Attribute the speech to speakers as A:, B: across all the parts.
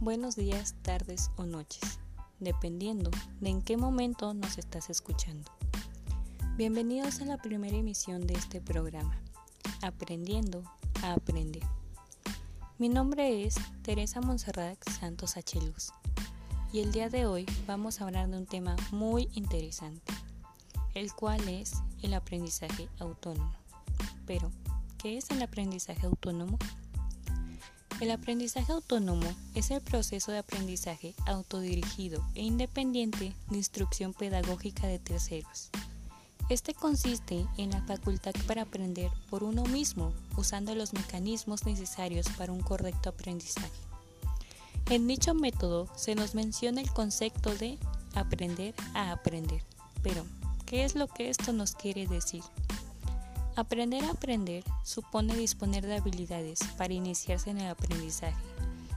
A: buenos días, tardes o noches, dependiendo de en qué momento nos estás escuchando. Bienvenidos a la primera emisión de este programa, Aprendiendo a Aprender. Mi nombre es Teresa Monserrat Santos Luz y el día de hoy vamos a hablar de un tema muy interesante, el cual es el aprendizaje autónomo. Pero, ¿qué es el aprendizaje autónomo? El aprendizaje autónomo es el proceso de aprendizaje autodirigido e independiente de instrucción pedagógica de terceros. Este consiste en la facultad para aprender por uno mismo usando los mecanismos necesarios para un correcto aprendizaje. En dicho método se nos menciona el concepto de aprender a aprender. Pero, ¿qué es lo que esto nos quiere decir? Aprender a aprender supone disponer de habilidades para iniciarse en el aprendizaje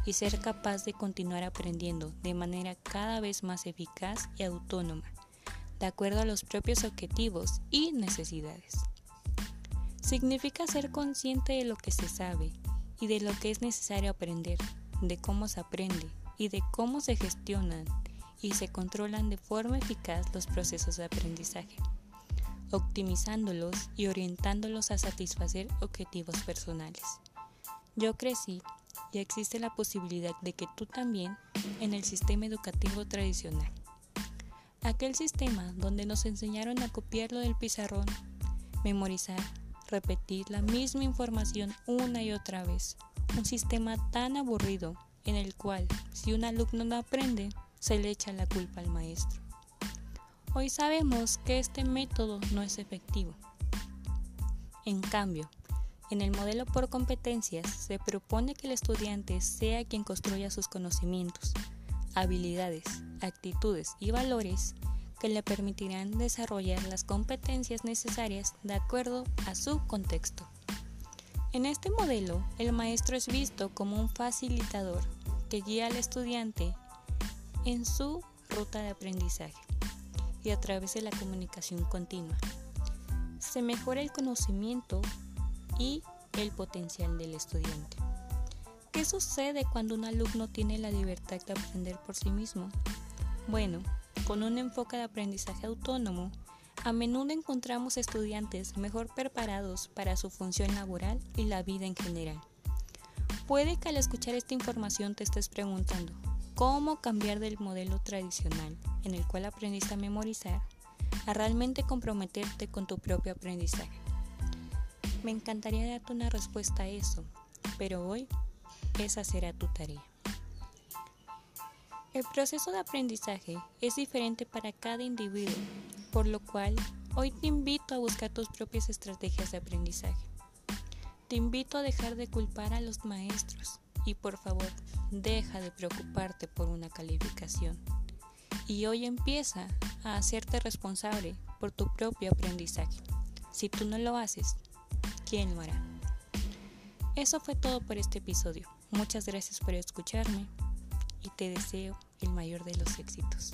A: y ser capaz de continuar aprendiendo de manera cada vez más eficaz y autónoma, de acuerdo a los propios objetivos y necesidades. Significa ser consciente de lo que se sabe y de lo que es necesario aprender, de cómo se aprende y de cómo se gestionan y se controlan de forma eficaz los procesos de aprendizaje optimizándolos y orientándolos a satisfacer objetivos personales. Yo crecí y existe la posibilidad de que tú también en el sistema educativo tradicional. Aquel sistema donde nos enseñaron a copiarlo del pizarrón, memorizar, repetir la misma información una y otra vez. Un sistema tan aburrido en el cual si un alumno no aprende, se le echa la culpa al maestro. Hoy sabemos que este método no es efectivo. En cambio, en el modelo por competencias se propone que el estudiante sea quien construya sus conocimientos, habilidades, actitudes y valores que le permitirán desarrollar las competencias necesarias de acuerdo a su contexto. En este modelo, el maestro es visto como un facilitador que guía al estudiante en su ruta de aprendizaje y a través de la comunicación continua. Se mejora el conocimiento y el potencial del estudiante. ¿Qué sucede cuando un alumno tiene la libertad de aprender por sí mismo? Bueno, con un enfoque de aprendizaje autónomo, a menudo encontramos estudiantes mejor preparados para su función laboral y la vida en general. Puede que al escuchar esta información te estés preguntando, cómo cambiar del modelo tradicional en el cual aprendiste a memorizar a realmente comprometerte con tu propio aprendizaje. Me encantaría darte una respuesta a eso, pero hoy esa será tu tarea. El proceso de aprendizaje es diferente para cada individuo, por lo cual hoy te invito a buscar tus propias estrategias de aprendizaje. Te invito a dejar de culpar a los maestros y por favor, deja de preocuparte por una calificación. Y hoy empieza a hacerte responsable por tu propio aprendizaje. Si tú no lo haces, ¿quién lo hará? Eso fue todo por este episodio. Muchas gracias por escucharme y te deseo el mayor de los éxitos.